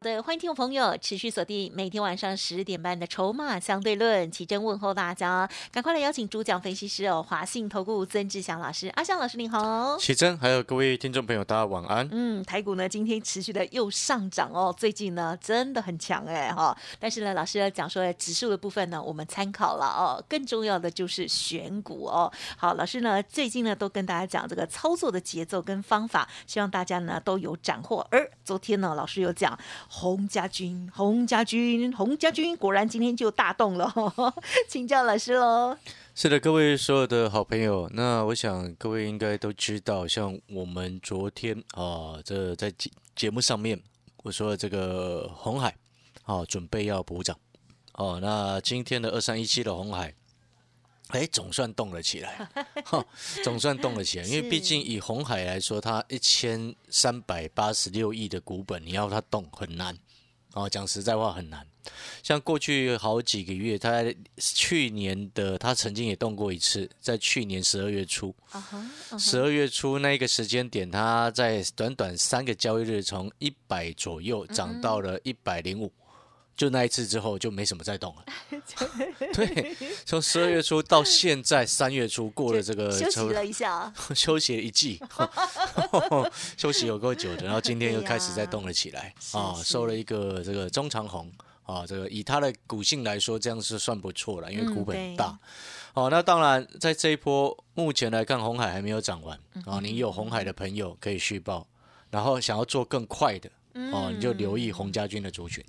的欢迎听众朋友持续锁定每天晚上十点半的《筹码相对论》，奇真问候大家，赶快来邀请主讲分析师哦，华信投顾曾志祥老师，阿祥老师您好，奇真，还有各位听众朋友，大家晚安。嗯，台股呢今天持续的又上涨哦，最近呢真的很强哎哈，但是呢老师讲说指数的部分呢我们参考了哦，更重要的就是选股哦。好，老师呢最近呢都跟大家讲这个操作的节奏跟方法，希望大家呢都有斩获。而昨天呢老师有讲。洪家军，洪家军，洪家军，果然今天就大动了，请教老师喽。是的，各位所有的好朋友，那我想各位应该都知道，像我们昨天啊，这在节节目上面我说这个红海啊，准备要补涨哦。那今天的二三一七的红海。哎，总算动了起来，总算动了起来。因为毕竟以红海来说，它一千三百八十六亿的股本，你要它动很难。哦，讲实在话很难。像过去好几个月，它去年的它曾经也动过一次，在去年十二月初，十二月初那个时间点，它在短短三个交易日，从一百左右涨到了一百零五。就那一次之后就没什么再动了。对，从十二月初到现在三月初过了这个休息了一下，休息了一季，休息有够久的，然后今天又开始再动了起来。啊，收了一个这个中长红啊，这个以它的股性来说，这样是算不错了，因为股本大。哦，那当然在这一波目前来看，红海还没有涨完。啊，你有红海的朋友可以续报，然后想要做更快的。哦，你就留意洪家军的族群。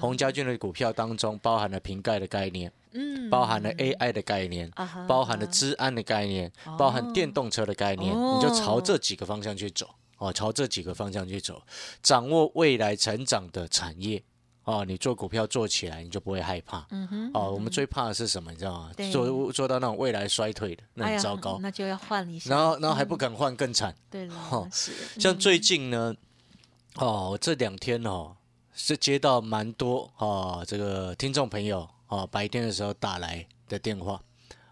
洪家军的股票当中包含了瓶盖的概念，嗯，包含了 AI 的概念，包含了治安的概念，包含电动车的概念，你就朝这几个方向去走。哦，朝这几个方向去走，掌握未来成长的产业。哦，你做股票做起来，你就不会害怕。嗯哼。哦，我们最怕的是什么？你知道吗？做做到那种未来衰退的，那很糟糕。那就要换一下。然后，然后还不敢换，更惨。对了，是。像最近呢？哦，这两天哦是接到蛮多哦，这个听众朋友哦，白天的时候打来的电话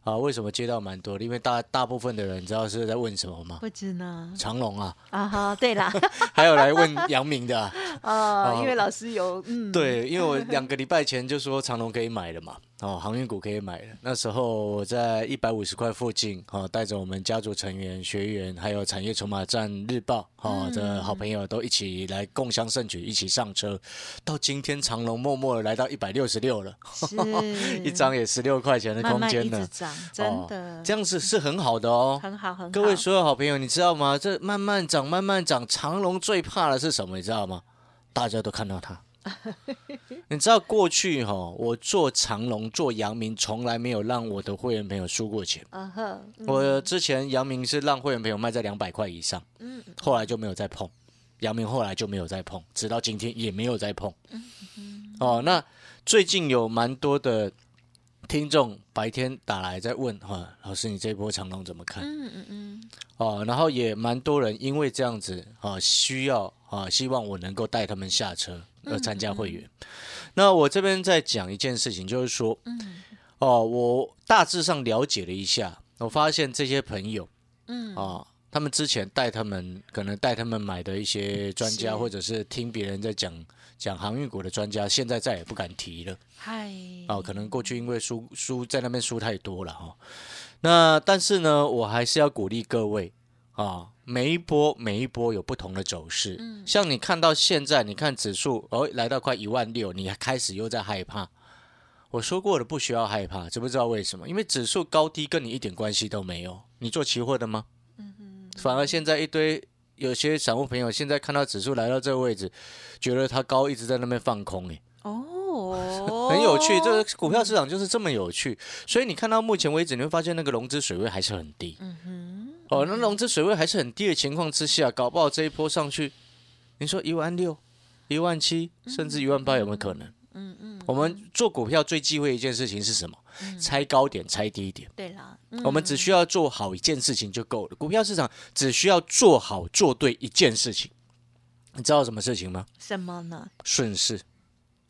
啊，为什么接到蛮多？因为大大部分的人你知道是在问什么吗？不知呢。长隆啊。啊哈，对啦。还有来问杨明的。啊，因为老师有嗯。对，因为我两个礼拜前就说长隆可以买了嘛。哦，航运股可以买了。那时候我在一百五十块附近，哦，带着我们家族成员、学员，还有产业筹码站日报，哦，的好朋友都一起来共襄盛举，一起上车。到今天长隆默默的来到一百六十六了，一张也十六块钱的空间呢。真的，这样子是很好的哦，很好很好。各位所有好朋友，你知道吗？这慢慢涨，慢慢涨，长隆最怕的是什么？你知道吗？大家都看到它。你知道过去哈，我做长隆、做阳明，从来没有让我的会员朋友输过钱。我之前阳明是让会员朋友卖在两百块以上，嗯，后来就没有再碰。阳明后来就没有再碰，直到今天也没有再碰。哦，那最近有蛮多的听众白天打来在问哈，老师你这波长隆怎么看？嗯嗯嗯。哦，然后也蛮多人因为这样子啊，需要啊，希望我能够带他们下车。要参加会员，那我这边再讲一件事情，就是说，哦，我大致上了解了一下，我发现这些朋友，嗯，啊，他们之前带他们，可能带他们买的一些专家，或者是听别人在讲讲航运股的专家，现在再也不敢提了。嗨，哦，可能过去因为输输在那边输太多了哈。那但是呢，我还是要鼓励各位。啊，每一波每一波有不同的走势。嗯，像你看到现在，你看指数哦来到快一万六，你开始又在害怕。我说过了，不需要害怕，知不知道为什么？因为指数高低跟你一点关系都没有。你做期货的吗？嗯嗯。反而现在一堆有些散户朋友现在看到指数来到这个位置，觉得它高，一直在那边放空。哎，哦，很有趣，这个股票市场就是这么有趣。所以你看到目前为止，你会发现那个融资水位还是很低。嗯哼。哦，那融资水位还是很低的情况之下，搞不好这一波上去，你说一万六、一万七，甚至一万八有没有可能？嗯嗯，我们做股票最忌讳一件事情是什么？猜高点，猜低点。对啦，嗯我们只需要做好一件事情就够了。股票市场只需要做好做对一件事情。你知道什么事情吗？什么呢？顺势。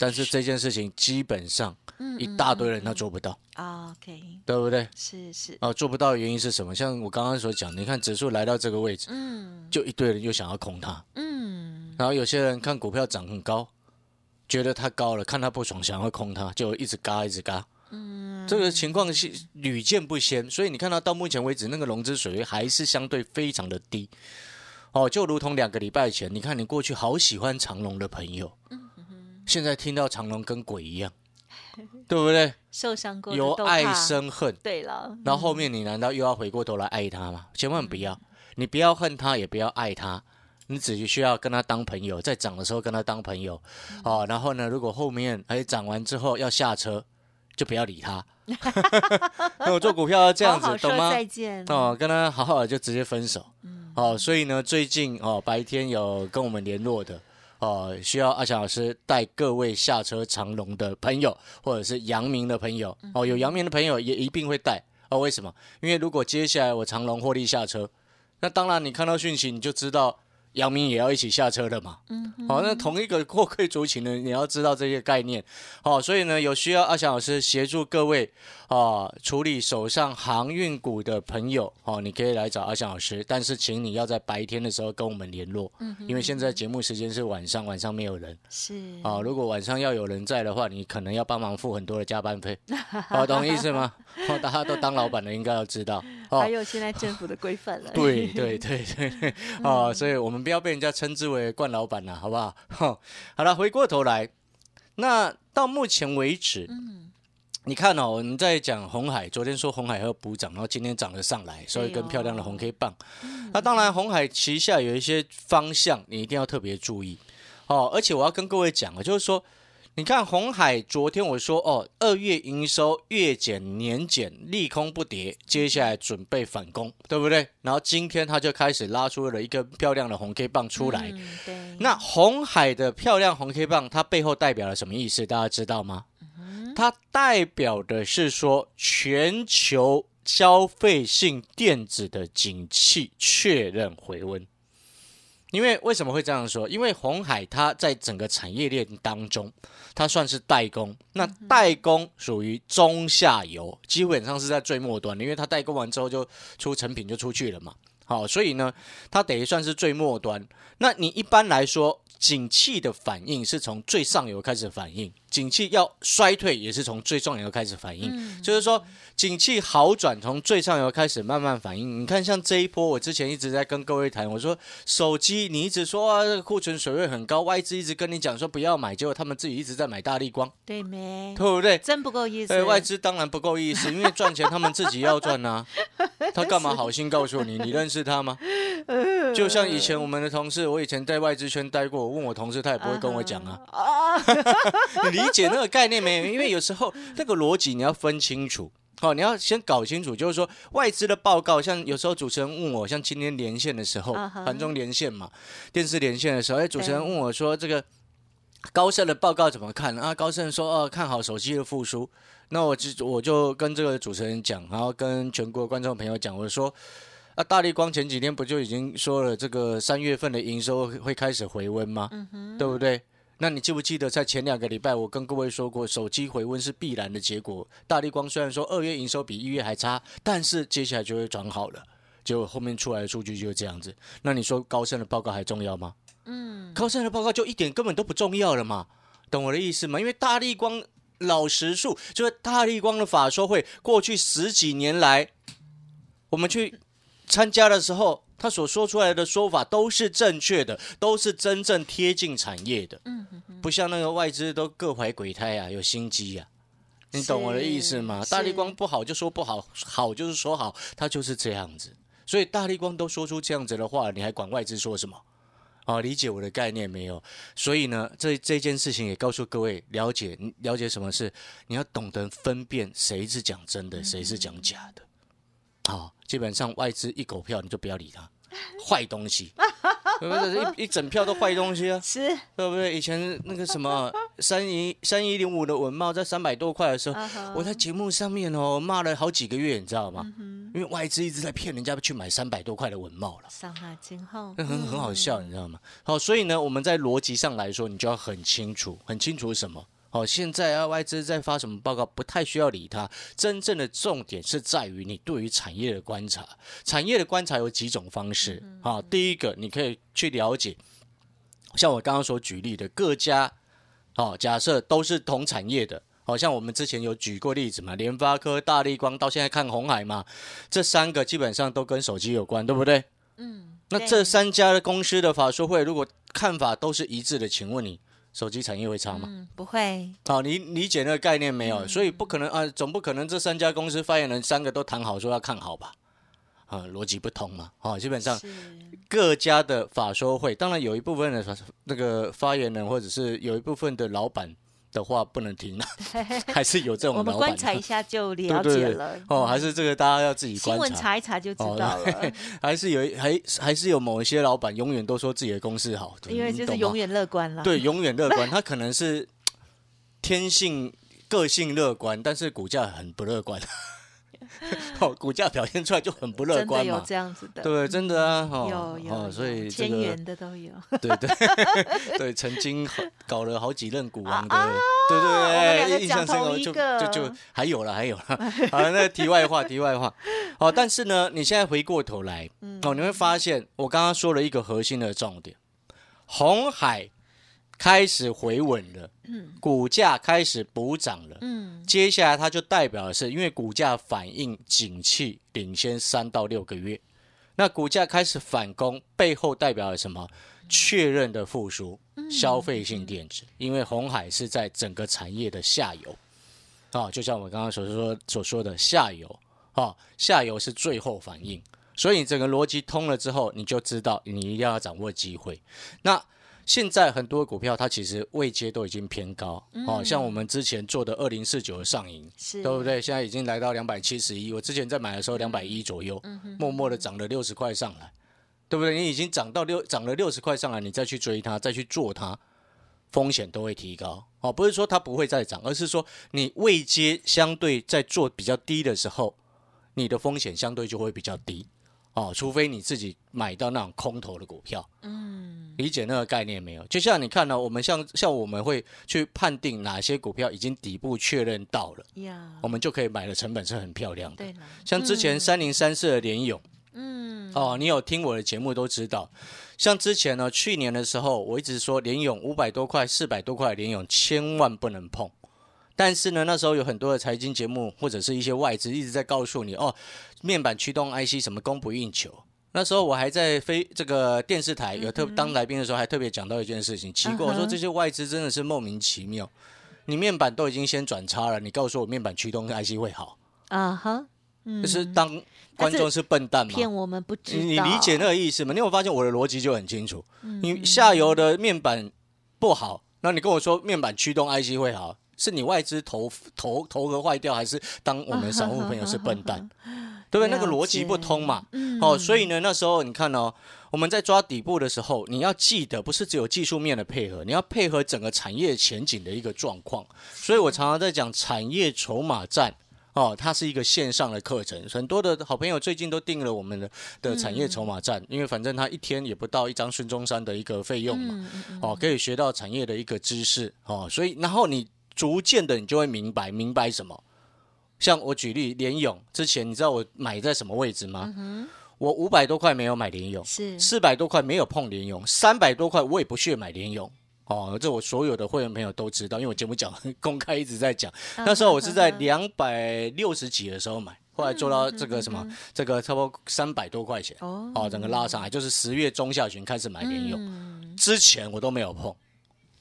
但是这件事情基本上嗯一大堆人他做不到，啊，OK，对不对？是是，啊，做不到的原因是什么？像我刚刚所讲，你看指数来到这个位置，嗯。就一堆人又想要空它，嗯，然后有些人看股票涨很高，觉得它高了，看它不爽，想要空它，就一直嘎一直嘎。嗯，这个情况是屡见不鲜，所以你看到到目前为止，那个融资水位还是相对非常的低。哦，就如同两个礼拜前，你看你过去好喜欢长隆的朋友，现在听到长隆跟鬼一样，对不对？受伤过由爱生恨，对了，然后后面你难道又要回过头来爱他吗？千万不要，你不要恨他，也不要爱他，你只需要跟他当朋友，在涨的时候跟他当朋友，哦，然后呢，如果后面哎涨完之后要下车，就不要理他。那我做股票要这样子，好好懂吗？再见哦，跟他好好的就直接分手。嗯哦，所以呢，最近哦白天有跟我们联络的。哦，需要阿翔老师带各位下车长隆的朋友，或者是阳明的朋友，哦，有阳明的朋友也一定会带。哦，为什么？因为如果接下来我长隆获利下车，那当然你看到讯息你就知道阳明也要一起下车的嘛。嗯，好、那同一个货柜族群呢，你要知道这些概念。好、所以呢，有需要阿翔老师协助各位啊、处理手上航运股的朋友，哦，你可以来找阿翔老师，但是请你要在白天的时候跟我们联络，嗯因为现在节目时间是晚上，晚上没有人。是啊、如果晚上要有人在的话，你可能要帮忙付很多的加班费，哦，懂意思吗？哦，大家都当老板的，应该要知道。哦还，有现在政府的规范了，对对对对对，哦，所以我们不要被人家称之为冠老板了，好不好？哈，好了，回过头来，那到目前为止，你看哦，我们在讲红海，昨天说红海要补涨，然后今天涨了上来，所以跟漂亮的红 K 棒。那当然，红海旗下有一些方向，你一定要特别注意哦。而且我要跟各位讲啊，就是说。你看红海，昨天我说哦，二月营收月减年减，利空不跌，接下来准备反攻，对不对？然后今天它就开始拉出了一根漂亮的红 K 棒出来。嗯对，那红海的漂亮红 K 棒，它背后代表了什么意思？大家知道吗？它代表的是说全球消费性电子的景气确认回温。因为为什么会这样说？因为红海它在整个产业链当中，它算是代工。那代工属于中下游，基本上是在最末端的，因为它代工完之后就出成品就出去了嘛。好，所以呢，它等于算是最末端。那你一般来说，景气的反应是从最上游开始反应，景气要衰退也是从最上游开始反应。就是说，景气好转从最上游开始慢慢反应。你看，像这一波，我之前一直在跟各位谈，我说手机你一直说啊，这个库存水位很高，外资一直跟你讲说不要买，结果他们自己一直在买大力光，对没？对不对？真不够意思。对，外资当然不够意思，因为赚钱他们自己要赚呐、他干嘛好心告诉你？你认识他吗？就像以前我们的同事，我以前在外资圈待过，我问我同事，他也不会跟我讲啊。啊，你 理解那个概念没有？因为有时候那个逻辑你要分清楚。好，你要先搞清楚，就是说外资的报告，像有时候主持人问我，像今天连线的时候盘中连线嘛，电视连线的时候，哎，主持人问我说这个高盛的报告怎么看啊？高盛说哦，看好手机的复苏。那我就我就跟这个主持人讲，然后跟全国观众朋友讲，我说啊，大力光前几天不就已经说了，这个三月份的营收会会开始回温吗？对不对？那你记不记得在前两个礼拜，我跟各位说过，手机回温是必然的结果。大力光虽然说二月营收比一月还差，但是接下来就会转好了。结果后面出来的数据就是这样子。那你说高盛的报告还重要吗？嗯，高盛的报告就一点根本都不重要了嘛，懂我的意思吗？因为大力光老实数，就是大力光的法说会，过去十几年来，我们去参加的时候，他所说出来的说法都是正确的，都是真正贴近产业的，嗯不像那个外资都各怀鬼胎啊，有心机啊。你懂我的意思吗？大力光不好就说不好，好就是说好，他就是这样子。所以大力光都说出这样子的话，你还管外资说什么？哦，理解我的概念没有？所以呢，这这件事情也告诉各位，了解了解什么是，你要懂得分辨谁是讲真的，谁是讲假的。好、基本上外资一狗票你就不要理他，坏东西。对不对？一一整票都坏东西啊，是，对不对？以前那个什么 三一三一零五的文茂在三百多块的时候，我在节目上面哦骂了好几个月，你知道吗？因为外资一直在骗人家去买三百多块的文茂了。上海今后那很很好笑，你知道吗？好，所以呢，我们在逻辑上来说，你就要很清楚，很清楚什么。好，现在啊，外资在发什么报告，不太需要理它。真正的重点是在于你对于产业的观察。产业的观察有几种方式。好，第一个，你可以去了解，像我刚刚所举例的各家，哦，假设都是同产业的。好像我们之前有举过例子嘛，联发科、大力光，到现在看红海嘛，这三个基本上都跟手机有关，对不对？嗯，那这三家的公司的法说会，如果看法都是一致的，请问你手机产业会差吗？嗯不会，好、你理解那个概念没嗯有？所以不可能啊，总不可能这三家公司发言人三个都谈好说要看好吧？啊，逻辑不通嘛。哦，基本上各家的法说会，当然有一部分的法那个发言人或者是有一部分的老板的话不能停了，还是有这种我们观察一下就对了解了。哦，还是这个大家要自己新观察。闻查一查就知哦道了，还是有一还还是有某一些老板永远都说自己的公司好，因为就是永远乐观了。对，永远乐观。他可能是天性个性乐观，但是股价很不乐观。哦，股价表现出来就很不乐观嘛。有这样子的，对，真的啊，哦有有哦，所以这千个元的都有。对对对，曾经好搞了好几任股王的，啊对对对，印象深讲刻就就就还有了还有了，好，那题外话题外话，好，但是呢，你现在回过头来，嗯哦，你会发现我刚刚说了一个核心的重点，红海开始回稳了，股价开始补涨了。嗯，接下来它就代表的是，因为股价反应景气领先三到六个月，那股价开始反攻，背后代表了什么？确认的复苏，消费性电子，因为红海是在整个产业的下游，啊，就像我刚刚所说所说的下游，啊，下游是最后反应，所以你整个逻辑通了之后，你就知道你一定要掌握机会。那现在很多股票它其实位阶都已经偏高，哦，像我们之前做的二零四九的上影，对不对？现在已经来到两百七十一，我之前在买的时候两百一左右，默默的涨了六十块上来，对不对？你已经涨到六涨了六十块上来，你再去追它，再去做它，风险都会提高哦。不是说它不会再涨，而是说你位阶相对在做比较低的时候，你的风险相对就会比较低哦。除非你自己买到那种空头的股票，嗯，理解那个概念没有？就像你看呢、我们像像我们会去判定哪些股票已经底部确认到了。呀我，们就可以买的成本是很漂亮的。对了，像之前三零三四的联勇，嗯，哦，你有听我的节目都知道。像之前呢，去年的时候，我一直说联勇五百多块、四百多块的联勇千万不能碰。但是呢，那时候有很多的财经节目或者是一些外资一直在告诉你，哦，面板驱动 IC 什么供不应求。那时候我还在非这个电视台有特当来宾的时候，还特别讲到一件事情，奇怪，我说这些外资真的是莫名其妙。你面板都已经先转差了，你告诉我面板驱动 IC 会好，啊哈，嗯，就是当观众是笨蛋嘛？骗我们不知道，你你理解那个意思吗？你有发现我的逻辑就很清楚？你下游的面板不好，那你跟我说面板驱动 IC 会好，是你外资头头头壳坏掉，还是当我们散户朋友是笨蛋？对不对？那个逻辑不通嘛。哦，所以呢，那时候你看哦，我们在抓底部的时候，你要记得，不是只有技术面的配合，你要配合整个产业前景的一个状况。所以我常常在讲产业筹码战。哦，它是一个线上的课程，很多的好朋友最近都订了我们的的产业筹码站，因为反正他一天也不到一张孙中山的一个费用嘛，哦，可以学到产业的一个知识哦，所以然后你逐渐的你就会明白明白什么。像我举例联勇之前，你知道我买在什么位置吗？我五百多块没有买联勇，是四百多块没有碰联勇，三百多块我也不屑买联勇。哦，这我所有的会员朋友都知道，因为我节目讲公开一直在讲。那时候我是在两百六十几的时候买，后来做到这个什么，这个差不多三百多块钱，哦哦，整个拉上来，就是十月中下旬开始买联勇，之前我都没有碰。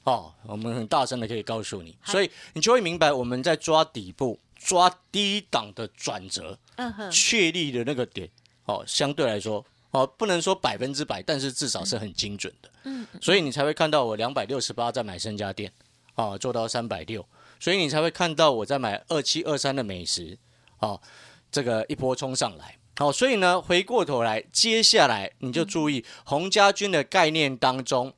哦，我们很大声的可以告诉你，所以你就会明白我们在抓底部、抓低档的转折，嗯哼，确立的那个点，哦，相对来说，哦，不能说百分之百，但是至少是很精准的。嗯，所以你才会看到我两百六十八在买深家店，哦，做到三百六，所以你才会看到我在买二七二三的美食，哦，这个一波冲上来。好，所以呢，回过头来，接下来你就注意洪家军的概念当中，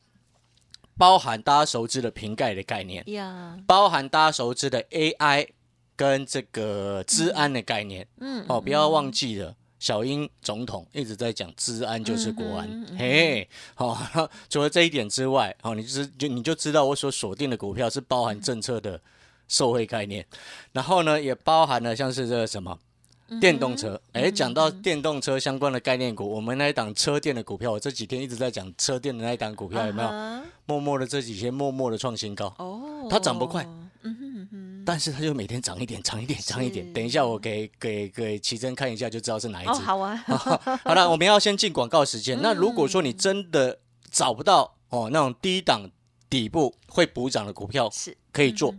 包含大家熟知的瓶盖的概念，呀，包含大家熟知的 AI 跟这个治安的概念。嗯，哦，不要忘记了。小英总统一直在讲治安就是国安，嘿，好、除了这一点之外，好、你就是就你就知道我所锁定的股票是包含政策的受惠概念，然后呢，也包含了像是这个什么电动车，哎、讲到电动车相关的概念股，我们那一档车电的股票，我这几天一直在讲车电的那一档股票，有没有？默默的这几天默默的创新高，哦，它涨不快。嗯哼嗯哼，但是它就每天涨一点，涨一点，涨一点。等一下我给给给奇珍看一下，就知道是哪一只。哦，好啊，好了，我们要先进广告时间。那如果说你真的找不到哦那种低档底部会补涨的股票是。可以做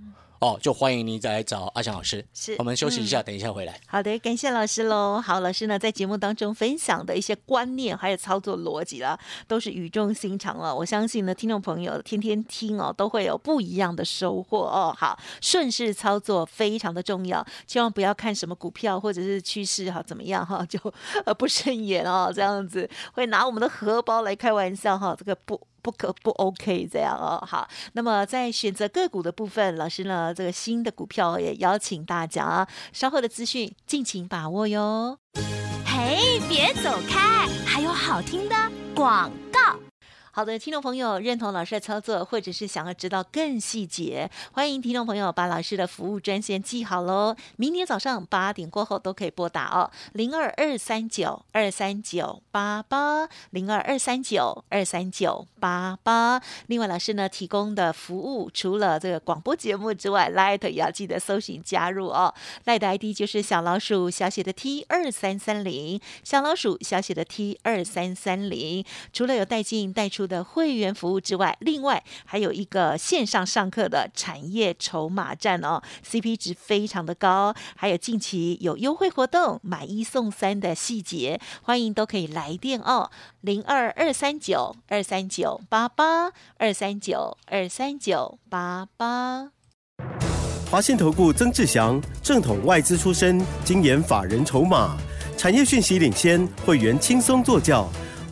哦，就欢迎你再来找阿翔老师。是我们休息一下，等一下回来。好的，感谢老师喽。好，老师呢在节目当中分享的一些观念还有操作逻辑啦，都是语重心长了。我相信呢，听众朋友天天听哦，都会有不一样的收获哦。好，顺势操作非常的重要，千万不要看什么股票或者是趋势哈怎么样哈，就呃不顺眼哦，这样子会拿我们的荷包来开玩笑哈，这个不。不可不 OK 这样哦，好，那么在选择个股的部分，老师呢这个新的股票也邀请大家稍后的资讯敬请把握哟。嘿，别走开，还有好听的广告。好的，听众朋友认同老师的操作，或者是想要知道更细节，欢迎听众朋友把老师的服务专线记好喽。明天早上八点过后都可以拨打哦，零二二三九二三九八八，零二二三九二三九八八。另外，老师呢提供的服务，除了这个广播节目之外，Light 也要记得搜寻加入哦。Light 的 ID 就是小老鼠小写的 T 二三三零，小老鼠小写的 T 二三三零。除了有带进带出的会员服务之外，另外还有一个线上上课的产业筹码站哦，CP 值非常的高，还有近期有优惠活动，买一送三的细节，欢迎都可以来电哦，零二二三九二三九八八二三九二三九八八。华信投顾曾志祥，正统外资出身，精研法人筹码，产业讯息领先，会员轻松做教，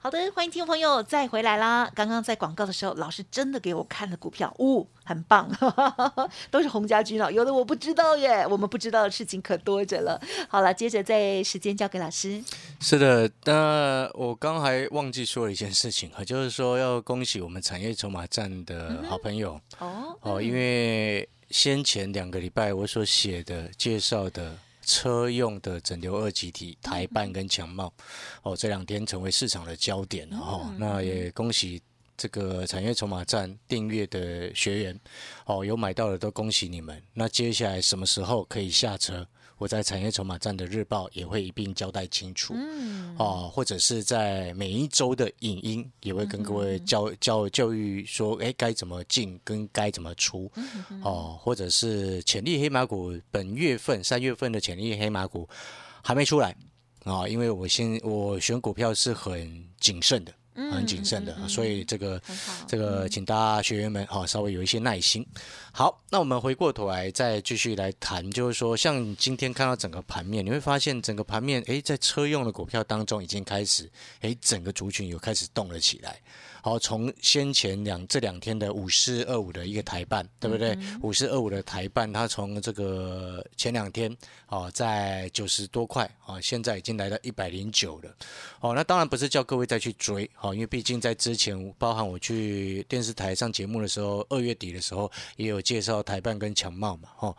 好的，欢迎听众朋友再回来啦！刚刚在广告的时候，老师真的给我看了股票，哦，很棒，都是洪家军哦，有的我不知道耶，我们不知道的事情可多着了。好了，接着再时间交给老师。是的，那我刚还忘记说了一件事情啊，就是说要恭喜我们产业筹码站的好朋友、哦，哦，因为先前两个礼拜我所写的介绍的车用的整流二极体台办跟强茂，哦，这两天成为市场的焦点了哦，那也恭喜。这个产业筹码站订阅的学员，哦，有买到的都恭喜你们。那接下来什么时候可以下车？我在产业筹码站的日报也会一并交代清楚。嗯，哦，或者是在每一周的影音也会跟各位教教教育说，哎，该怎么进跟该怎么出，哦，或者是潜力黑马股本月份三月份的潜力黑马股还没出来啊、因为我先我选股票是很谨慎的。很谨慎的，所以这个这个，请大家学员们哈、稍微有一些耐心。好，那我们回过头来再继续来谈，就是说，像今天看到整个盘面，你会发现整个盘面，诶，在车用的股票当中已经开始，诶，整个族群有开始动了起来。好，从先前两这两天的五四二五的一个台办，对不对？五四二五的台办，它从这个前两天哦，在九十多块啊，现在已经来到一百零九了。哦，那当然不是叫各位再去追，好、因为毕竟在之前，包含我去电视台上节目的时候，二月底的时候也有介绍台办跟强茂嘛，哦，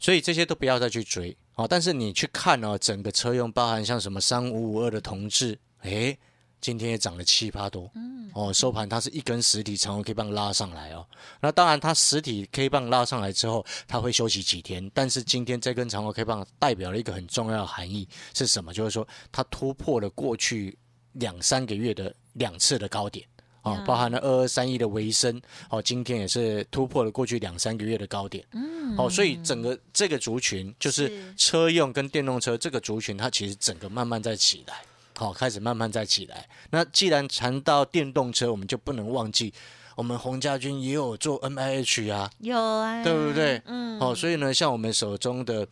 所以这些都不要再去追，哦，但是你去看哦，整个车用包含像什么三五五二的同志，诶，今天也涨了七八多，嗯，哦，收盘它是一根实体长红 K 棒拉上来哦，那当然它实体 K 棒拉上来之后，它会休息几天，但是今天这根长红 K 棒代表了一个很重要的含义是什么？就是说它突破了过去两三个月的两次的高点。哦，包含了二二三一的维生，哦，今天也是突破了过去两三个月的高点，嗯。哦，所以整个这个族群就是是。车用跟电动车这个族群，它其实整个慢慢在起来，好、开始慢慢再起来。那既然谈到电动车，我们就不能忘记我们洪家军也有做 N I H 啊，有啊，对不对？嗯，哦，所以呢，像我们手中的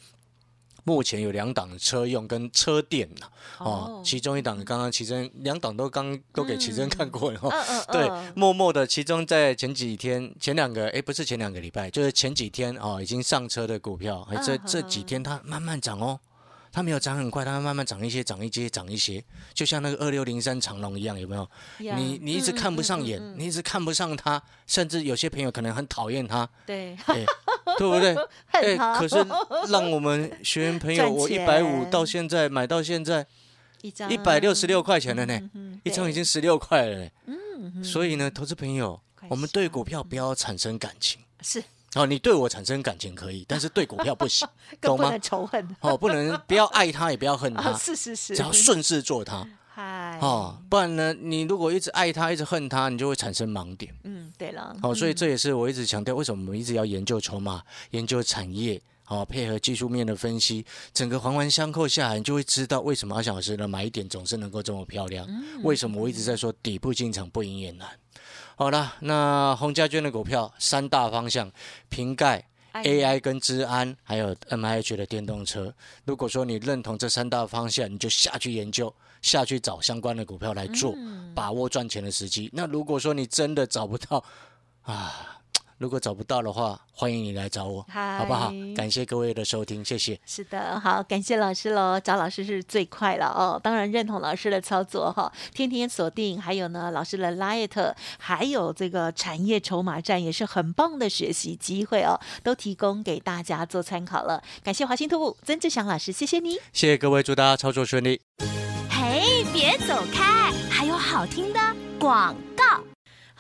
目前有两档的车用跟车电呐、哦，其中一档刚刚奇珍两档都刚都给奇珍看过了、哦。嗯嗯 对嗯，默默的，其中在前几天、前两个，哎，不是前两个礼拜，就是前几天哦，已经上车的股票，哎，这嗯这几天它慢慢涨哦，它没有涨很快，它慢慢涨一些，涨一些，涨一些，就像那个二六零三长龙一样，有没有？呀你你一直看不上眼，嗯嗯嗯嗯。你一直看不上它，甚至有些朋友可能很讨厌它，对，哎，对不对？哎可是让我们学员朋友，我一钱。百五到现在买到现在一百六十六块钱了呢，嗯一张已经十六块了呢。所以呢，投资朋友，我们对股票不要产生感情。是哦，你对我产生感情可以，但是对股票不行，懂 吗更不能？仇恨哦，不能 不要爱它，也不要恨啊，它，是是是，只要顺势做它。嗨，哦，不然呢，你如果一直爱它，一直恨它，你就会产生盲点。嗯，对了，好、所以这也是我一直强调，为什么我们一直要研究筹码、研究产业，好、配合技术面的分析，整个环环相扣下来，你就会知道为什么阿小老师的买点总是能够这么漂亮。为什么我一直在说底部进场不赢也难？好了，那洪家娟的股票三大方向：瓶盖、哎 AI 跟治安，还有 MIH 的电动车。如果说你认同这三大方向，你就下去研究，下去找相关的股票来做，把握赚钱的时机。那如果说你真的找不到啊，如果找不到的话，欢迎你来找我，好不好？感谢各位的收听，谢谢。是的，好，感谢老师喽，找老师是最快了哦。当然认同老师的操作哈，天天锁定，还有呢老师的 Light，还有这个产业筹码站也是很棒的学习机会哦，都提供给大家做参考了。感谢华兴兔曾志祥老师，谢谢你。谢谢各位，祝大家操作顺利。嘿，别走开，还有好听的广告。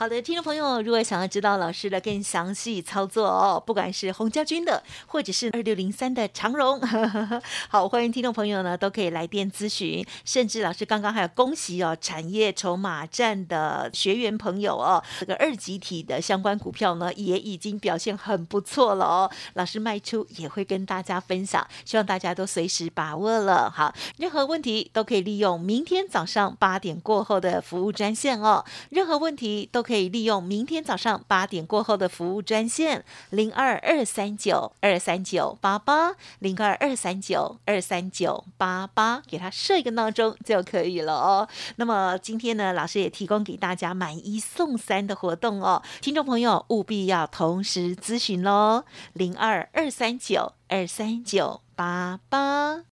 好的，听众朋友，如果想要知道老师的更详细操作哦，不管是洪家军的，或者是二六零三的长荣，好，欢迎听众朋友呢都可以来电咨询，甚至老师刚刚还有恭喜哦，产业筹码站的学员朋友哦，这个二级体的相关股票呢也已经表现很不错了哦，老师卖出也会跟大家分享，希望大家都随时把握了。好，任何问题都可以利用明天早上八点过后的服务专线哦，任何问题都可以可以利用明天早上八点过后的服务专线零二二三九二三九八八零二二三九二三九八八，给他设一个闹钟就可以了哦。那么今天呢，老师也提供给大家买一送三的活动哦，听众朋友务必要同时咨询喽，零二二三九二三九八八。